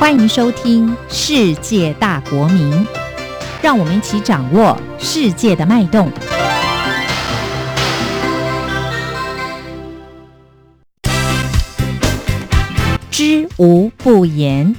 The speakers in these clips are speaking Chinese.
欢迎收听《世界大国民》，让我们一起掌握世界的脉动。知无不言。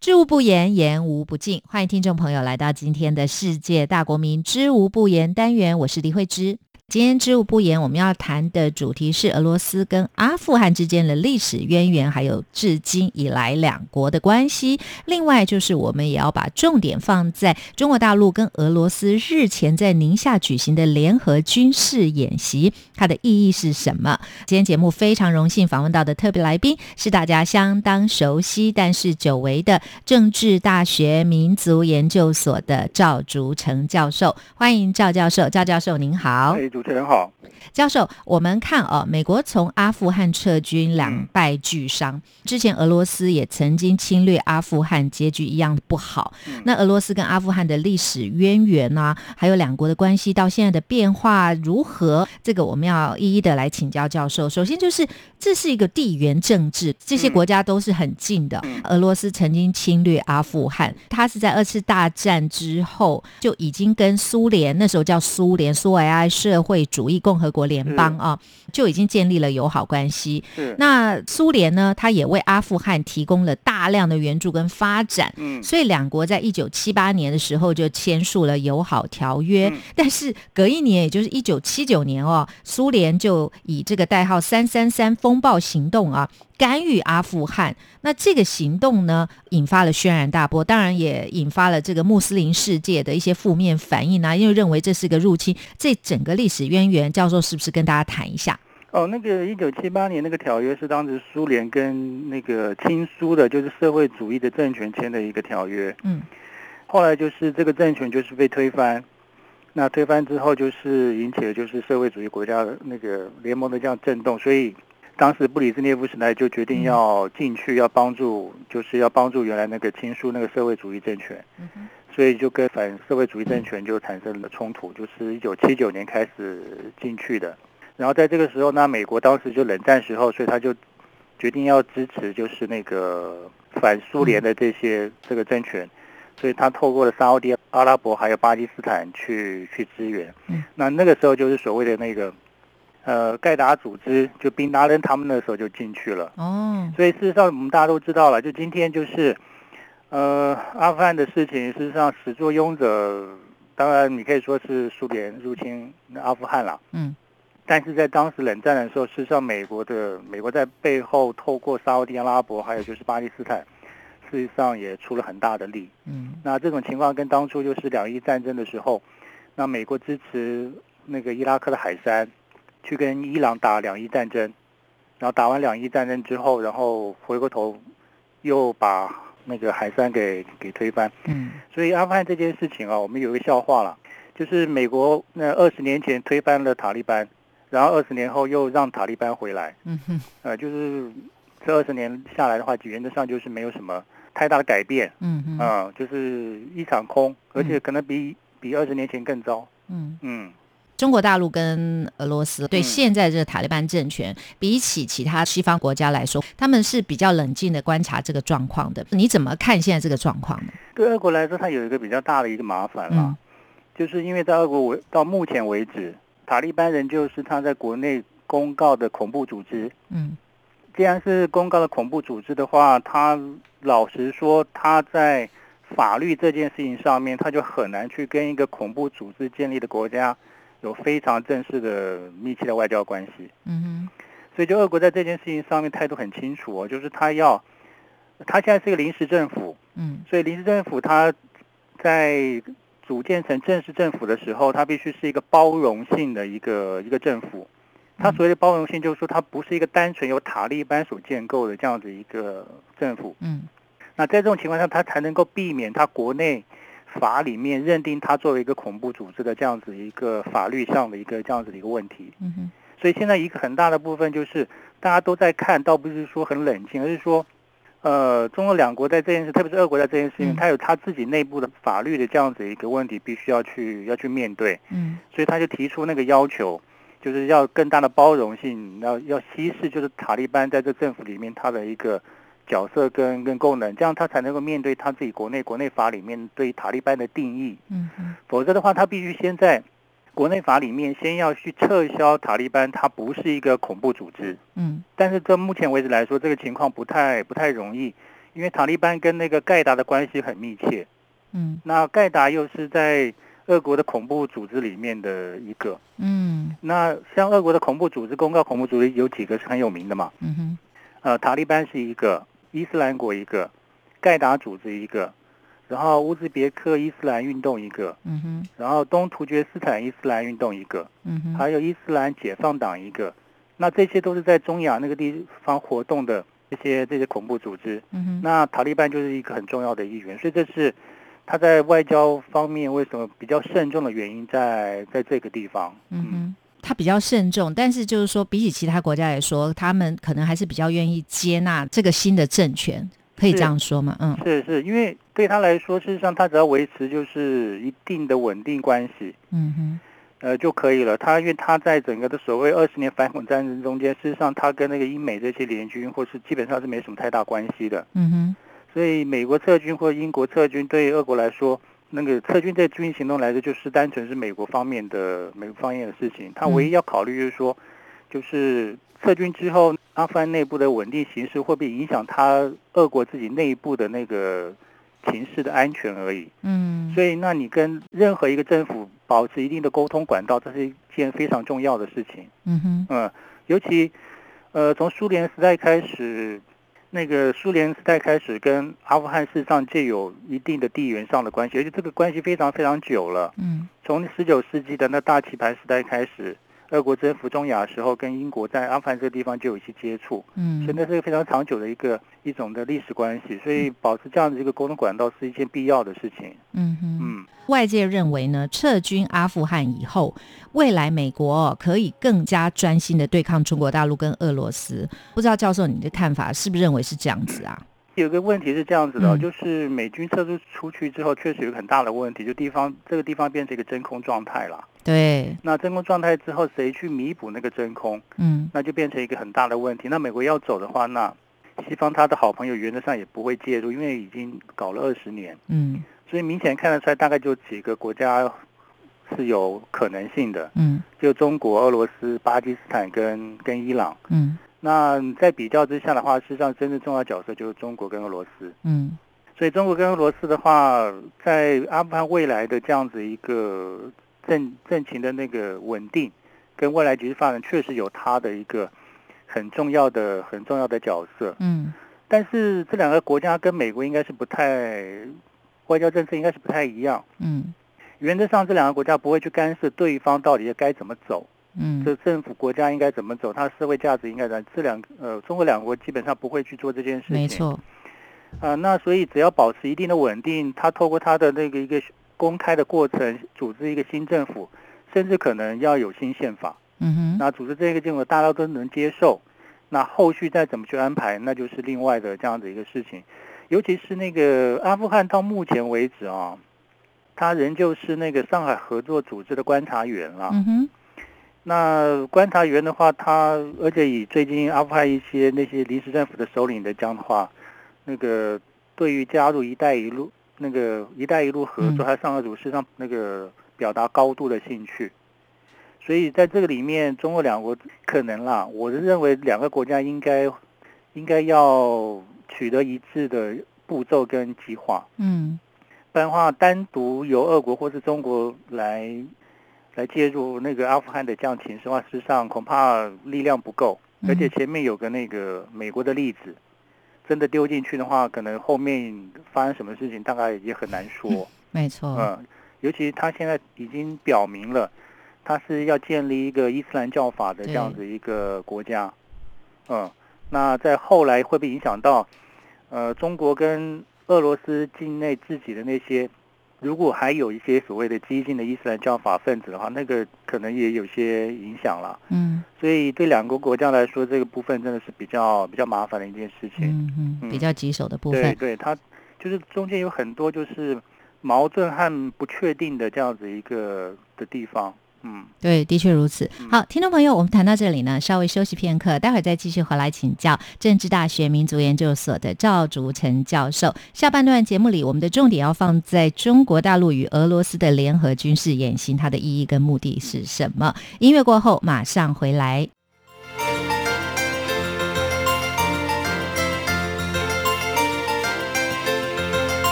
知无不言，言无不尽。欢迎听众朋友来到今天的世界大国民知无不言单元，我是李慧芝。今天知无不言，我们要谈的主题是俄罗斯跟阿富汗之间的历史渊源，还有至今以来两国的关系。另外，就是我们也要把重点放在中国大陆跟俄罗斯日前在宁夏举行的联合军事演习，它的意义是什么？今天节目非常荣幸访问到的特别来宾是大家相当熟悉但是久违的政治大学民族研究所的赵竹成教授。欢迎赵教授，赵教授您好。主持人好，教授，我们看哦，美国从阿富汗撤军两败俱伤，之前俄罗斯也曾经侵略阿富汗，结局一样不好。那俄罗斯跟阿富汗的历史渊源啊，还有两国的关系到现在的变化如何？这个我们要一一的来请教教授。首先就是这是一个地缘政治，这些国家都是很近的。俄罗斯曾经侵略阿富汗，它是在二次大战之后就已经跟苏联那时候叫苏联苏维埃社。会主义共和国联邦啊，就已经建立了友好关系。那苏联呢，它也为阿富汗提供了大量的援助跟发展。嗯，所以两国在一九七八年的时候就签署了友好条约。但是隔一年，也就是一九七九年哦，苏联就以这个代号“三三三风暴行动”啊。干预阿富汗，那这个行动呢，引发了轩然大波，当然也引发了这个穆斯林世界的一些负面反应啊，因为认为这是个入侵。这整个历史渊源，教授是不是跟大家谈一下？哦，那个一九七八年那个条约是当时苏联跟那个亲苏的，就是社会主义的政权签的一个条约。嗯，后来就是这个政权就是被推翻，那推翻之后就是引起了就是社会主义国家那个联盟的这样震动，所以。当时布里兹涅夫时代就决定要进去，要帮助，就是要帮助原来那个亲苏那个社会主义政权，所以就跟反社会主义政权就产生了冲突，就是一九七九年开始进去的。然后在这个时候呢，美国当时就冷战时候，所以他就决定要支持，就是那个反苏联的这些这个政权，所以他透过了沙特阿拉伯还有巴基斯坦去去支援。那那个时候就是所谓的那个。呃，盖达组织就宾拉登他们那时候就进去了。哦，所以事实上我们大家都知道了，就今天就是，呃，阿富汗的事情，事实上始作俑者，当然你可以说是苏联入侵阿富汗了。嗯，但是在当时冷战的时候，事实上美国的美国在背后透过沙特阿拉伯，还有就是巴基斯坦，事实上也出了很大的力。嗯，那这种情况跟当初就是两伊战争的时候，那美国支持那个伊拉克的海山。去跟伊朗打两伊战争，然后打完两伊战争之后，然后回过头又把那个海山给给推翻。嗯，所以阿富汗这件事情啊，我们有一个笑话了，就是美国那二十年前推翻了塔利班，然后二十年后又让塔利班回来。嗯哼，呃，就是这二十年下来的话，原则上就是没有什么太大的改变。嗯嗯，啊，就是一场空，而且可能比比二十年前更糟。嗯嗯。中国大陆跟俄罗斯对现在这个塔利班政权，比起其他西方国家来说，他们是比较冷静的观察这个状况的。你怎么看现在这个状况呢？对俄国来说，它有一个比较大的一个麻烦了，就是因为在俄国为到目前为止，塔利班人就是他在国内公告的恐怖组织。嗯，既然是公告的恐怖组织的话，他老实说，他在法律这件事情上面，他就很难去跟一个恐怖组织建立的国家。有非常正式的密切的外交关系，嗯哼，所以就俄国在这件事情上面态度很清楚哦，就是他要，他现在是一个临时政府，嗯，所以临时政府他在组建成正式政府的时候，他必须是一个包容性的一个一个政府。他所谓的包容性，就是说它不是一个单纯由塔利班所建构的这样子一个政府，嗯，那在这种情况下，他才能够避免他国内。法里面认定他作为一个恐怖组织的这样子一个法律上的一个这样子的一个问题，嗯哼，所以现在一个很大的部分就是大家都在看，倒不是说很冷静，而是说，呃，中俄两国在这件事，特别是俄国在这件事情，他有他自己内部的法律的这样子一个问题，必须要去要去面对，嗯，所以他就提出那个要求。就是要更大的包容性，要要稀释，就是塔利班在这政府里面他的一个角色跟跟功能，这样他才能够面对他自己国内国内法里面对塔利班的定义。嗯嗯。否则的话，他必须先在国内法里面先要去撤销塔利班，它不是一个恐怖组织。嗯。但是到目前为止来说，这个情况不太不太容易，因为塔利班跟那个盖达的关系很密切。嗯。那盖达又是在。俄国的恐怖组织里面的一个，嗯，那像俄国的恐怖组织公告恐怖组织有几个是很有名的嘛，嗯哼，呃，塔利班是一个，伊斯兰国一个，盖达组织一个，然后乌兹别克伊斯兰运动一个，嗯哼，然后东突厥斯坦伊斯兰运动一个，嗯哼，还有伊斯兰解放党一个，那这些都是在中亚那个地方活动的这些这些恐怖组织，嗯哼，那塔利班就是一个很重要的一员，所以这是。他在外交方面为什么比较慎重的原因在在这个地方？嗯哼，他比较慎重，但是就是说，比起其他国家来说，他们可能还是比较愿意接纳这个新的政权，可以这样说吗？嗯，是是，因为对他来说，事实上他只要维持就是一定的稳定关系，嗯哼，呃就可以了。他因为他在整个的所谓二十年反恐战争中间，事实上他跟那个英美这些联军或是基本上是没什么太大关系的，嗯哼。所以美国撤军或英国撤军对俄国来说，那个撤军这军事行动来说，就是单纯是美国方面的美国方面的事情。他唯一要考虑就是说，就是撤军之后，阿富汗内部的稳定形势会不会影响他俄国自己内部的那个情势的安全而已。嗯。所以，那你跟任何一个政府保持一定的沟通管道，这是一件非常重要的事情。嗯哼。嗯，尤其，呃，从苏联时代开始。那个苏联时代开始跟阿富汗事实上就有一定的地缘上的关系，而且这个关系非常非常久了。嗯，从十九世纪的那大棋盘时代开始。俄国征服中亚的时候，跟英国在阿富汗这个地方就有一些接触，嗯，所以那是一个非常长久的一个一种的历史关系，所以保持这样的一个沟通管道是一件必要的事情。嗯哼，嗯，外界认为呢，撤军阿富汗以后，未来美国可以更加专心的对抗中国大陆跟俄罗斯。不知道教授你的看法是不是认为是这样子啊？有个问题是这样子的，就是美军撤出出去之后，确实有很大的问题，就地方这个地方变成一个真空状态了。对，那真空状态之后，谁去弥补那个真空？嗯，那就变成一个很大的问题。那美国要走的话，那西方他的好朋友原则上也不会介入，因为已经搞了二十年。嗯，所以明显看得出来，大概就几个国家是有可能性的。嗯，就中国、俄罗斯、巴基斯坦跟跟伊朗。嗯。那在比较之下的话，事实上真正重要角色就是中国跟俄罗斯。嗯，所以中国跟俄罗斯的话，在阿富汗未来的这样子一个政政情的那个稳定，跟未来局势发展，确实有它的一个很重要的、很重要的角色。嗯，但是这两个国家跟美国应该是不太外交政策应该是不太一样。嗯，原则上这两个国家不会去干涉对方到底该怎么走。嗯，这政府国家应该怎么走？它的社会价值应该怎？这两呃，中国两国基本上不会去做这件事情。没错。啊，那所以只要保持一定的稳定，他透过他的那个一个公开的过程，组织一个新政府，甚至可能要有新宪法。嗯哼。那组织这个政府，大家都能接受。那后续再怎么去安排，那就是另外的这样子一个事情。尤其是那个阿富汗到目前为止啊，他仍旧是那个上海合作组织的观察员了。嗯哼。那观察员的话，他而且以最近阿富汗一些那些临时政府的首领的讲的话，那个对于加入“一带一路”那个“一带一路”合作，还上合组事实上那个表达高度的兴趣。所以在这个里面，中俄两国可能啦，我是认为两个国家应该应该要取得一致的步骤跟计划。嗯，不然的话，单独由俄国或是中国来。来介入那个阿富汗的这样情势的话，事实上恐怕力量不够，而且前面有个那个美国的例子，真的丢进去的话，可能后面发生什么事情，大概也很难说。没错，嗯，尤其他现在已经表明了，他是要建立一个伊斯兰教法的这样子一个国家，嗯，那在后来会不会影响到，呃，中国跟俄罗斯境内自己的那些？如果还有一些所谓的激进的伊斯兰教法分子的话，那个可能也有些影响了。嗯，所以对两个国家来说，这个部分真的是比较比较麻烦的一件事情。嗯嗯，比较棘手的部分。对对，它就是中间有很多就是矛盾和不确定的这样子一个的地方。嗯，对，的确如此。好，听众朋友，我们谈到这里呢，稍微休息片刻，待会儿再继续回来请教政治大学民族研究所的赵竹成教授。下半段节目里，我们的重点要放在中国大陆与俄罗斯的联合军事演习，它的意义跟目的是什么？音乐过后马上回来。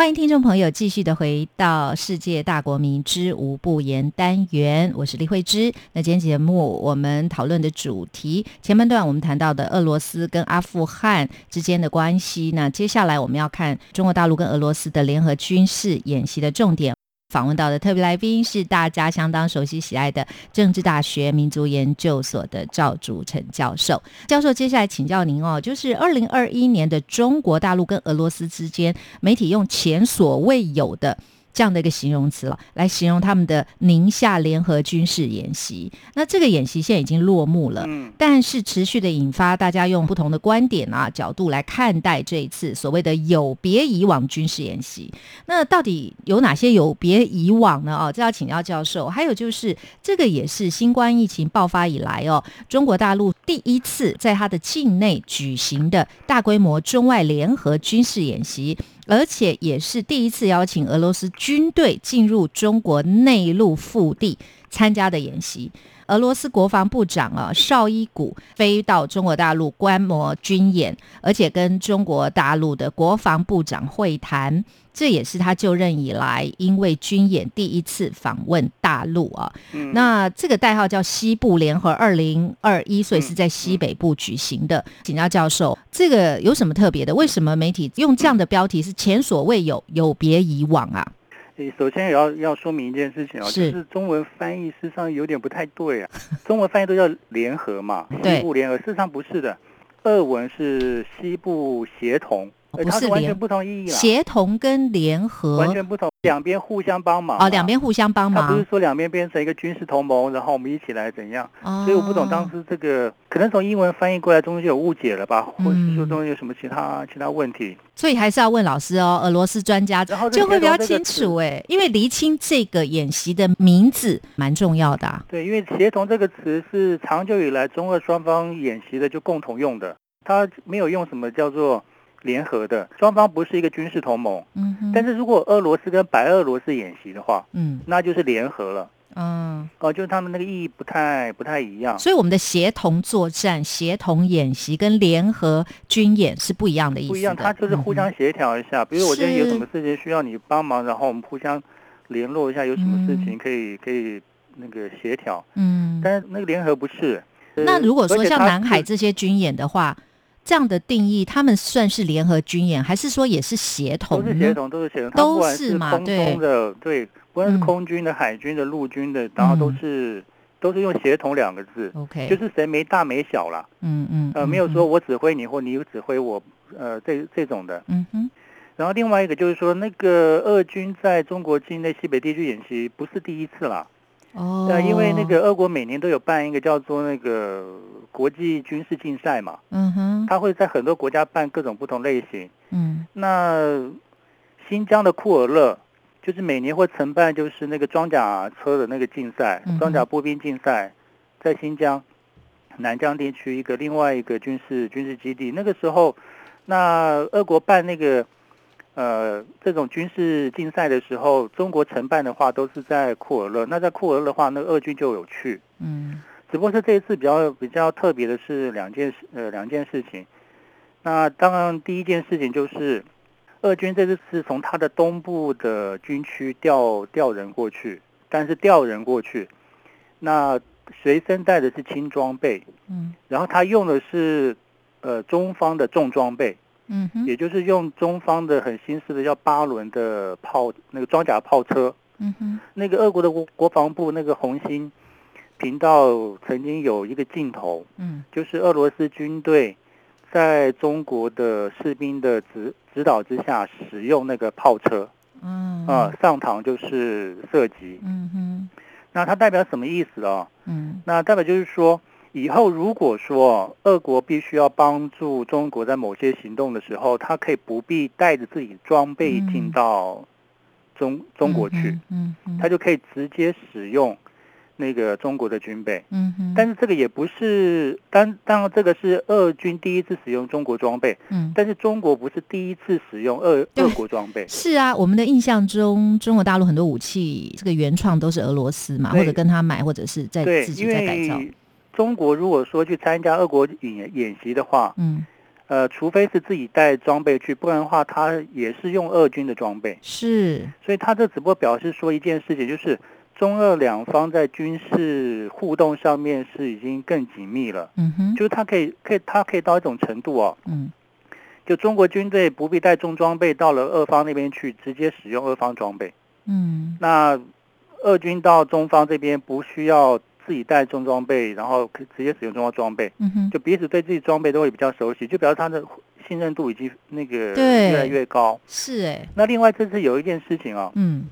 欢迎听众朋友继续的回到《世界大国民之无不言》单元，我是李慧芝。那今天节目我们讨论的主题，前半段我们谈到的俄罗斯跟阿富汗之间的关系，那接下来我们要看中国大陆跟俄罗斯的联合军事演习的重点。访问到的特别来宾是大家相当熟悉喜爱的政治大学民族研究所的赵竹成教授。教授，接下来请教您哦，就是二零二一年的中国大陆跟俄罗斯之间，媒体用前所未有的。这样的一个形容词了，来形容他们的宁夏联合军事演习。那这个演习现在已经落幕了，嗯，但是持续的引发大家用不同的观点啊角度来看待这一次所谓的有别以往军事演习。那到底有哪些有别以往呢？哦，这要请教教授。还有就是，这个也是新冠疫情爆发以来哦，中国大陆第一次在它的境内举行的大规模中外联合军事演习。而且也是第一次邀请俄罗斯军队进入中国内陆腹地参加的演习。俄罗斯国防部长啊绍伊古飞到中国大陆观摩军演，而且跟中国大陆的国防部长会谈。这也是他就任以来因为军演第一次访问大陆啊。那这个代号叫西部联合二零二一，所以是在西北部举行的。请教教授，这个有什么特别的？为什么媒体用这样的标题是前所未有、有别以往啊？首先也要要说明一件事情啊，就是中文翻译事实上有点不太对啊。中文翻译都叫联合嘛，西部联合，事实上不是的。俄文是西部协同。不是完全不同意义了，协同跟联合完全不同，两边互相帮忙哦，两边互相帮忙，他不是说两边变成一个军事同盟，然后我们一起来怎样？所以我不懂当时这个可能从英文翻译过来中间有误解了吧，或者是说中间有什么其他其他问题？所以还是要问老师哦，俄罗斯专家就会比较清楚哎，因为厘清这个演习的名字蛮重要的。对，因为协同这个词是长久以来中俄双方演习的就共同用的，他没有用什么叫做。联合的双方不是一个军事同盟，嗯，但是如果俄罗斯跟白俄罗斯演习的话，嗯，那就是联合了，嗯，哦，就是他们那个意义不太不太一样。所以我们的协同作战、协同演习跟联合军演是不一样的意思。不一样，它就是互相协调一下。比如我今天有什么事情需要你帮忙，然后我们互相联络一下，有什么事情可以可以那个协调。嗯，但是那个联合不是。那如果说像南海这些军演的话。这样的定义，他们算是联合军演，还是说也是协同？都是协同，都是协同，都是嘛？对，的，对，不管是空军的、海军的、陆军的，然后都是都是用协同两个字。OK，就是谁没大没小了。嗯嗯，呃，没有说我指挥你或你指挥我，呃，这这种的。嗯哼。然后另外一个就是说，那个俄军在中国境内西北地区演习不是第一次了。哦。对，因为那个俄国每年都有办一个叫做那个。国际军事竞赛嘛，嗯哼，他会在很多国家办各种不同类型，嗯，那新疆的库尔勒就是每年会承办就是那个装甲车的那个竞赛，装甲步兵竞赛，在新疆南疆地区一个另外一个军事军事基地，那个时候，那俄国办那个呃，这种军事竞赛的时候，中国承办的话都是在库尔勒。那在库尔勒的话，那俄军就有去。嗯，只不过是这一次比较比较特别的是两件事，呃，两件事情。那当然，第一件事情就是，俄军这次是从他的东部的军区调调人过去，但是调人过去，那随身带的是轻装备，嗯，然后他用的是呃中方的重装备。嗯，也就是用中方的很新式的叫八轮的炮，那个装甲炮车。嗯哼，那个俄国的国国防部那个红星频道曾经有一个镜头，嗯，就是俄罗斯军队在中国的士兵的指指导之下使用那个炮车，嗯啊上膛就是射击。嗯哼，那它代表什么意思啊？嗯，那代表就是说。以后如果说俄国必须要帮助中国在某些行动的时候，他可以不必带着自己装备进到中中国去，嗯，他就可以直接使用那个中国的军备，嗯哼。但是这个也不是，当当然这个是俄军第一次使用中国装备，嗯，但是中国不是第一次使用俄俄国装备。是啊，我们的印象中，中国大陆很多武器这个原创都是俄罗斯嘛，或者跟他买，或者是在自己在改造。中国如果说去参加俄国演演习的话，嗯，呃，除非是自己带装备去，不然的话，他也是用俄军的装备。是，所以他这只不过表示说一件事情，就是中俄两方在军事互动上面是已经更紧密了。嗯哼，就是他可以，可以，他可以到一种程度哦。嗯，就中国军队不必带重装备到了俄方那边去，直接使用俄方装备。嗯，那俄军到中方这边不需要。自己带重装备，然后可直接使用重装装备，就彼此对自己装备都会比较熟悉，就表示他的信任度以及那个越来越高。是哎，那另外这次有一件事情啊，嗯，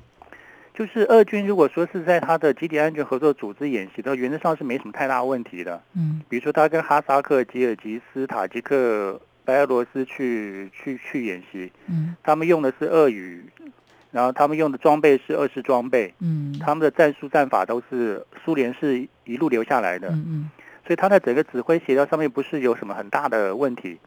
就是俄军如果说是在他的集体安全合作组织演习的原则上是没什么太大问题的。嗯，比如说他跟哈萨克、吉尔吉斯、塔吉克、白俄罗斯去去去演习，嗯，他们用的是俄语。然后他们用的装备是二式装备，嗯，他们的战术战法都是苏联是一路留下来的，嗯嗯，所以他在整个指挥协调上面不是有什么很大的问题。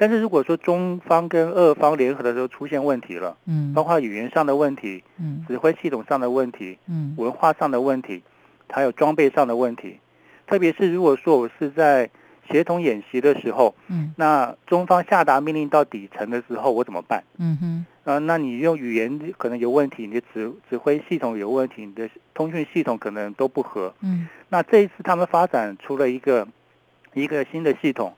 但是如果说中方跟俄方联合的时候出现问题了，嗯，包括语言上的问题，嗯，指挥系统上的问题，嗯，文化上的问题，还有装备上的问题，特别是如果说我是在协同演习的时候，嗯，那中方下达命令到底层的时候，我怎么办？嗯哼。啊，那你用语言可能有问题，你的指指挥系统有问题，你的通讯系统可能都不合。嗯，那这一次他们发展出了一个一个新的系统，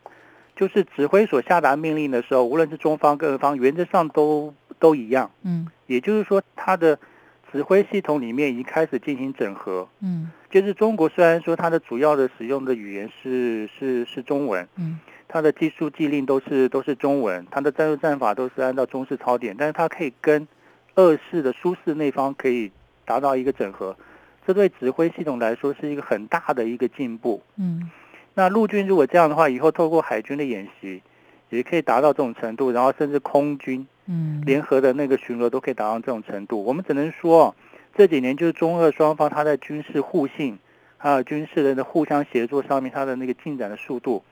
就是指挥所下达命令的时候，无论是中方、各方，原则上都都一样。嗯，也就是说，它的指挥系统里面已经开始进行整合。嗯，就是中国虽然说它的主要的使用的语言是是是中文。嗯。它的技术技令都是都是中文，它的战术战法都是按照中式操点，但是它可以跟二式的苏式那方可以达到一个整合，这对指挥系统来说是一个很大的一个进步。嗯，那陆军如果这样的话，以后透过海军的演习也可以达到这种程度，然后甚至空军嗯联合的那个巡逻都可以达到这种程度。我们只能说这几年就是中俄双方他在军事互信还有军事的互相协作上面，他的那个进展的速度。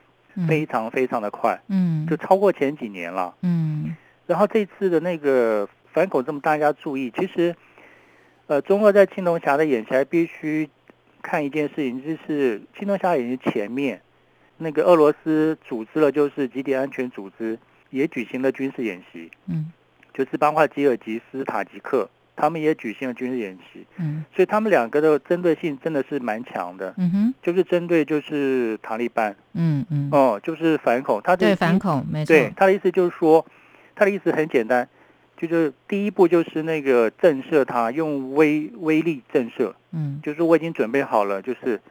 非常非常的快，嗯，就超过前几年了，嗯。然后这次的那个反恐，这么大家注意，其实，呃，中俄在青龙峡的演习必须看一件事情，就是青龙峡演习前面，那个俄罗斯组织了，就是集体安全组织也举行了军事演习，嗯，就是包括吉尔吉斯、塔吉克。他们也举行了军事演习，嗯，所以他们两个的针对性真的是蛮强的，嗯哼，就是针对就是塔利班，嗯嗯，哦，就是反恐，他对反恐没错，对他的意思就是说，他的意思很简单，就是第一步就是那个震慑他，用威威力震慑，嗯，就是我已经准备好了，就是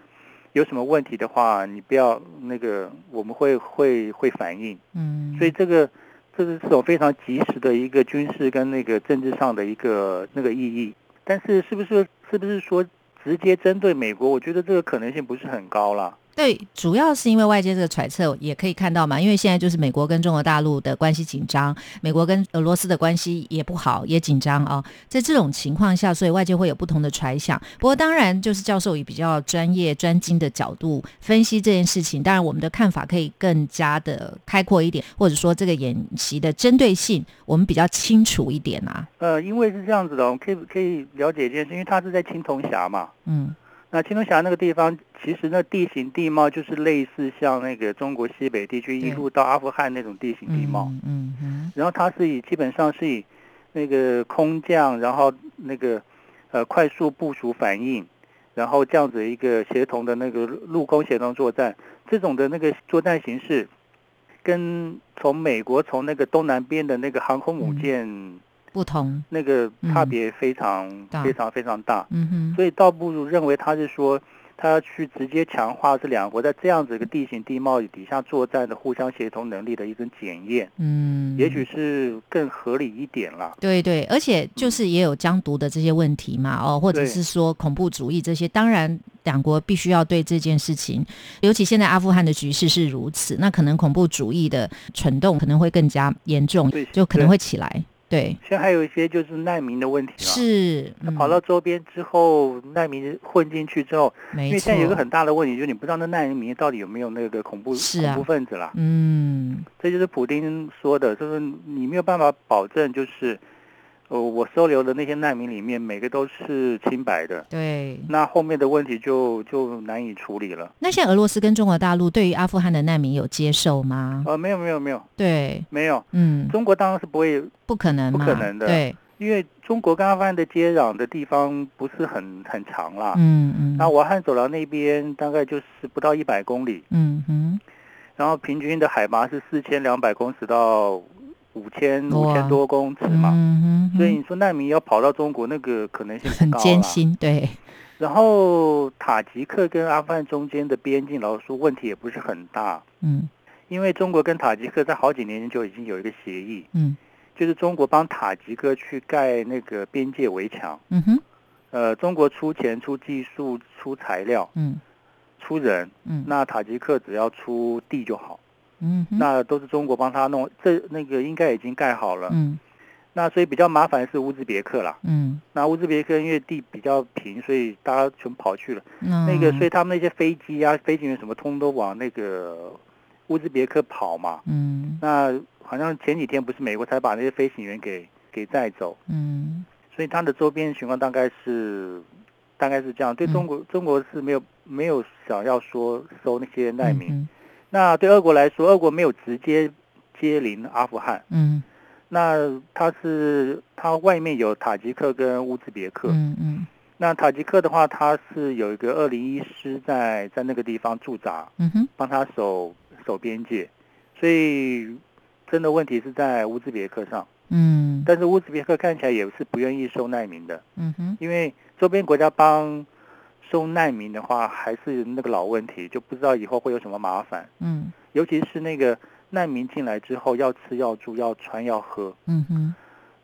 有什么问题的话，你不要那个，我们会会会反应，嗯，所以这个。这是这种非常及时的一个军事跟那个政治上的一个那个意义，但是是不是是不是说直接针对美国？我觉得这个可能性不是很高了。对，主要是因为外界这个揣测也可以看到嘛，因为现在就是美国跟中国大陆的关系紧张，美国跟俄罗斯的关系也不好，也紧张啊。在这种情况下，所以外界会有不同的揣想。不过当然，就是教授以比较专业、专精的角度分析这件事情，当然我们的看法可以更加的开阔一点，或者说这个演习的针对性我们比较清楚一点啊。呃，因为是这样子的，我们可以可以了解一件事，因为它是在青铜峡嘛，嗯。那青铜峡那个地方，其实那地形地貌就是类似像那个中国西北地区一路到阿富汗那种地形地貌。嗯嗯。然后它是以基本上是以那个空降，然后那个呃快速部署反应，然后这样子一个协同的那个陆空协同作战，这种的那个作战形式，跟从美国从那个东南边的那个航空母舰。不同，那个差别非常非常非常大，嗯哼，所以倒不如认为他是说，他要去直接强化这两国在这样子一个地形地貌底下作战的互相协同能力的一种检验，嗯，也许是更合理一点了。对对，而且就是也有疆独的这些问题嘛，哦，或者是说恐怖主义这些，当然两国必须要对这件事情，尤其现在阿富汗的局势是如此，那可能恐怖主义的蠢动可能会更加严重，就可能会起来。对，现在还有一些就是难民的问题是，他跑到周边之后，难民混进去之后，因为现在有一个很大的问题，就是你不知道那难民到底有没有那个恐怖恐怖分子啦。嗯，这就是普丁说的，就是你没有办法保证，就是。呃，我收留的那些难民里面，每个都是清白的。对，那后面的问题就就难以处理了。那现在俄罗斯跟中国大陆对于阿富汗的难民有接受吗？呃，没有，没有，没有。对，没有。嗯，中国当然是不会，不可能，不可能的。对，因为中国跟阿富汗的接壤的地方不是很很长啦。嗯嗯。那瓦罕走廊那边大概就是不到一百公里。嗯哼。然后平均的海拔是四千两百公尺到。五千五千多公尺嘛，所以你说难民要跑到中国，那个可能性很艰辛。对，然后塔吉克跟阿富汗中间的边境，老实说问题也不是很大。嗯，因为中国跟塔吉克在好几年前就已经有一个协议，嗯，就是中国帮塔吉克去盖那个边界围墙。嗯哼，呃，中国出钱、出技术、出材料，嗯，出人，嗯，那塔吉克只要出地就好。嗯，那都是中国帮他弄，这那个应该已经盖好了。嗯，那所以比较麻烦是乌兹别克啦。嗯，那乌兹别克因为地比较平，所以大家全跑去了。嗯，那个所以他们那些飞机啊、飞行员什么，通都往那个乌兹别克跑嘛。嗯，那好像前几天不是美国才把那些飞行员给给带走。嗯，所以它的周边情况大概是大概是这样。对中国，中国是没有没有想要说收那些难民。那对俄国来说，俄国没有直接接邻阿富汗。嗯，那它是它外面有塔吉克跟乌兹别克。嗯嗯，那塔吉克的话，它是有一个二零一师在在那个地方驻扎。嗯哼，帮他守守边界，所以真的问题是在乌兹别克上。嗯，但是乌兹别克看起来也是不愿意收难民的。嗯哼，因为周边国家帮。收难民的话，还是那个老问题，就不知道以后会有什么麻烦。嗯，尤其是那个难民进来之后，要吃要住要穿要喝。嗯哼，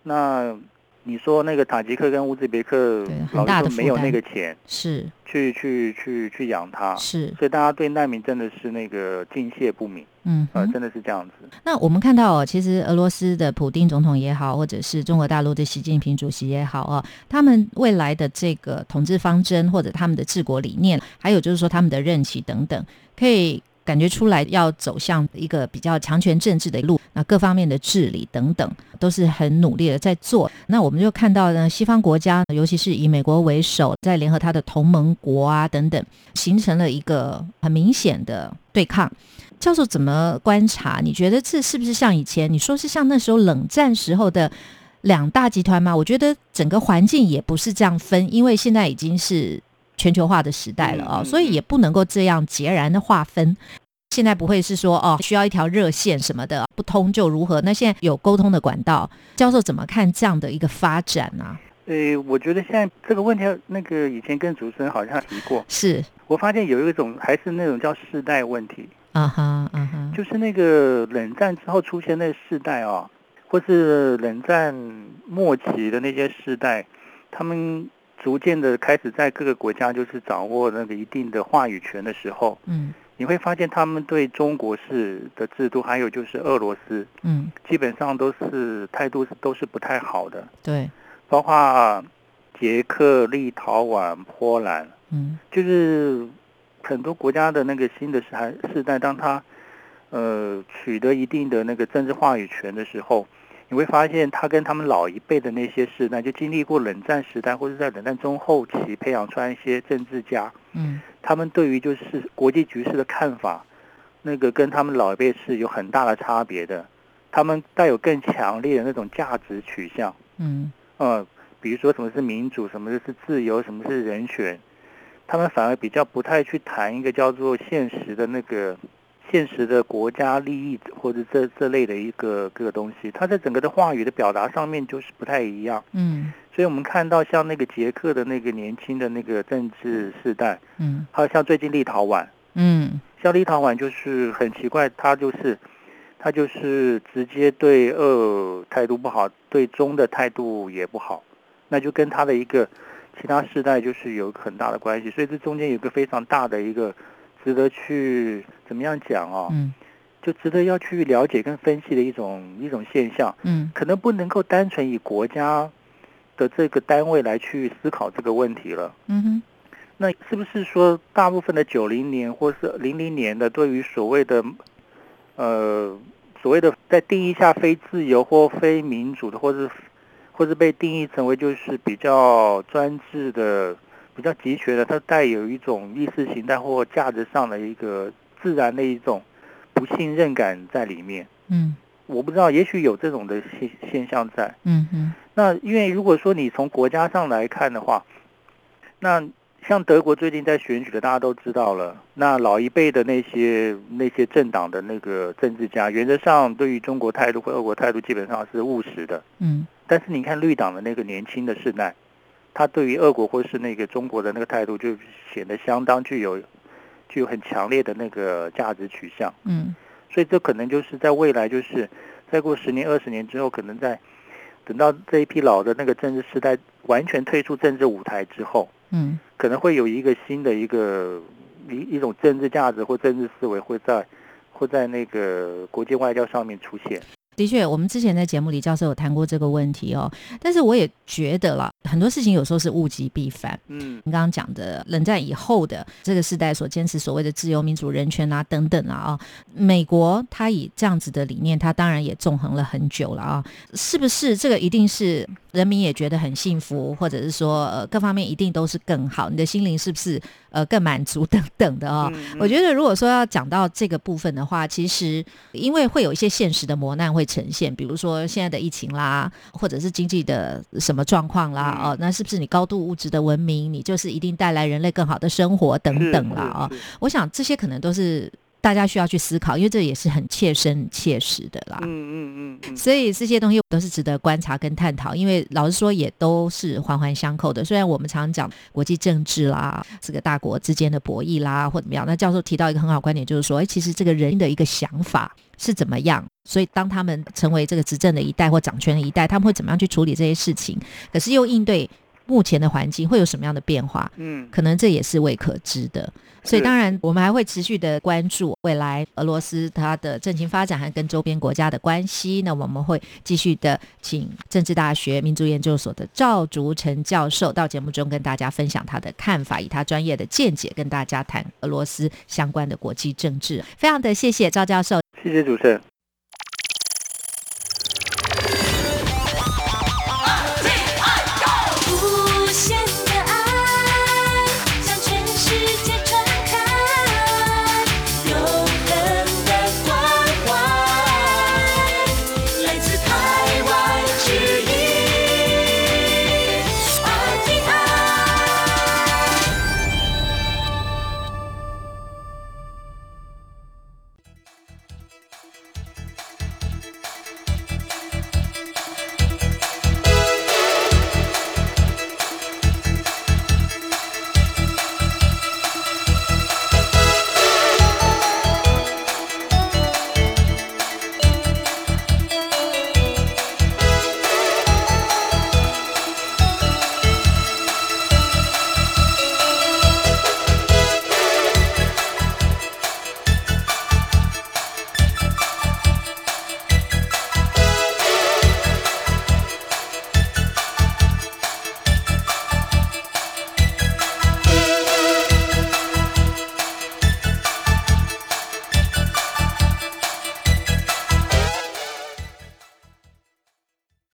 那。你说那个塔吉克跟乌兹别克，老实说没有那个钱，是去去去去养他，是，所以大家对难民真的是那个敬谢不敏，嗯，呃，真的是这样子。那我们看到哦，其实俄罗斯的普丁总统也好，或者是中国大陆的习近平主席也好啊，他们未来的这个统治方针或者他们的治国理念，还有就是说他们的任期等等，可以。感觉出来要走向一个比较强权政治的路，那各方面的治理等等都是很努力的在做。那我们就看到呢，西方国家，尤其是以美国为首，在联合他的同盟国啊等等，形成了一个很明显的对抗。教授怎么观察？你觉得这是不是像以前你说是像那时候冷战时候的两大集团吗？我觉得整个环境也不是这样分，因为现在已经是。全球化的时代了啊，所以也不能够这样截然的划分。现在不会是说哦，需要一条热线什么的不通就如何？那现在有沟通的管道，教授怎么看这样的一个发展呢？呃，我觉得现在这个问题，那个以前跟主持人好像提过，是我发现有一种还是那种叫世代问题啊哈啊哈，就是那个冷战之后出现那世代哦，或是冷战末期的那些世代，他们。逐渐的开始在各个国家就是掌握那个一定的话语权的时候，嗯，你会发现他们对中国式的制度，还有就是俄罗斯，嗯，基本上都是态度都是不太好的。对，包括捷克、立陶宛、波兰，嗯，就是很多国家的那个新的时世代，当他呃取得一定的那个政治话语权的时候。你会发现，他跟他们老一辈的那些世代，就经历过冷战时代，或者在冷战中后期培养出来一些政治家，嗯，他们对于就是国际局势的看法，那个跟他们老一辈是有很大的差别的。他们带有更强烈的那种价值取向，嗯，呃，比如说什么是民主，什么是自由，什么是人权，他们反而比较不太去谈一个叫做现实的那个。现实的国家利益或者这这类的一个个东西，它在整个的话语的表达上面就是不太一样。嗯，所以我们看到像那个捷克的那个年轻的那个政治世代，嗯，还有像最近立陶宛，嗯，像立陶宛就是很奇怪，他就是他就是直接对俄态度不好，对中的态度也不好，那就跟他的一个其他世代就是有很大的关系，所以这中间有个非常大的一个。值得去怎么样讲哦？嗯，就值得要去了解跟分析的一种一种现象。嗯，可能不能够单纯以国家的这个单位来去思考这个问题了。嗯哼，那是不是说大部分的九零年或是零零年的，对于所谓的呃所谓的在定义下非自由或非民主的，或是或是被定义成为就是比较专制的？比较集权的，它带有一种意识形态或价值上的一个自然的一种不信任感在里面。嗯，我不知道，也许有这种的现现象在。嗯嗯。那因为如果说你从国家上来看的话，那像德国最近在选举的，大家都知道了。那老一辈的那些那些政党的那个政治家，原则上对于中国态度或俄国态度基本上是务实的。嗯。但是你看绿党的那个年轻的世代。他对于俄国或是那个中国的那个态度，就显得相当具有具有很强烈的那个价值取向。嗯，所以这可能就是在未来，就是再过十年、二十年之后，可能在等到这一批老的那个政治时代完全退出政治舞台之后，嗯，可能会有一个新的一个一一种政治价值或政治思维会在会在那个国际外交上面出现。的确，我们之前在节目里教授有谈过这个问题哦，但是我也觉得了很多事情有时候是物极必反。嗯，你刚刚讲的冷战以后的这个时代所坚持所谓的自由、民主、人权啊等等啊啊，美国它以这样子的理念，它当然也纵横了很久了啊，是不是？这个一定是人民也觉得很幸福，或者是说呃各方面一定都是更好，你的心灵是不是呃更满足等等的啊？我觉得如果说要讲到这个部分的话，其实因为会有一些现实的磨难会。呈现，比如说现在的疫情啦，或者是经济的什么状况啦，哦，那是不是你高度物质的文明，你就是一定带来人类更好的生活等等啦？啊？我想这些可能都是。大家需要去思考，因为这也是很切身切实的啦。嗯嗯嗯。所以这些东西都是值得观察跟探讨，因为老实说也都是环环相扣的。虽然我们常常讲国际政治啦，这个大国之间的博弈啦，或怎么样，那教授提到一个很好观点，就是说，哎，其实这个人的一个想法是怎么样？所以当他们成为这个执政的一代或掌权的一代，他们会怎么样去处理这些事情？可是又应对。目前的环境会有什么样的变化？嗯，可能这也是未可知的。所以当然，我们还会持续的关注未来俄罗斯它的政情发展和跟周边国家的关系。那我们会继续的请政治大学民族研究所的赵竹成教授到节目中跟大家分享他的看法，以他专业的见解跟大家谈俄罗斯相关的国际政治。非常的谢谢赵教授，谢谢主持人。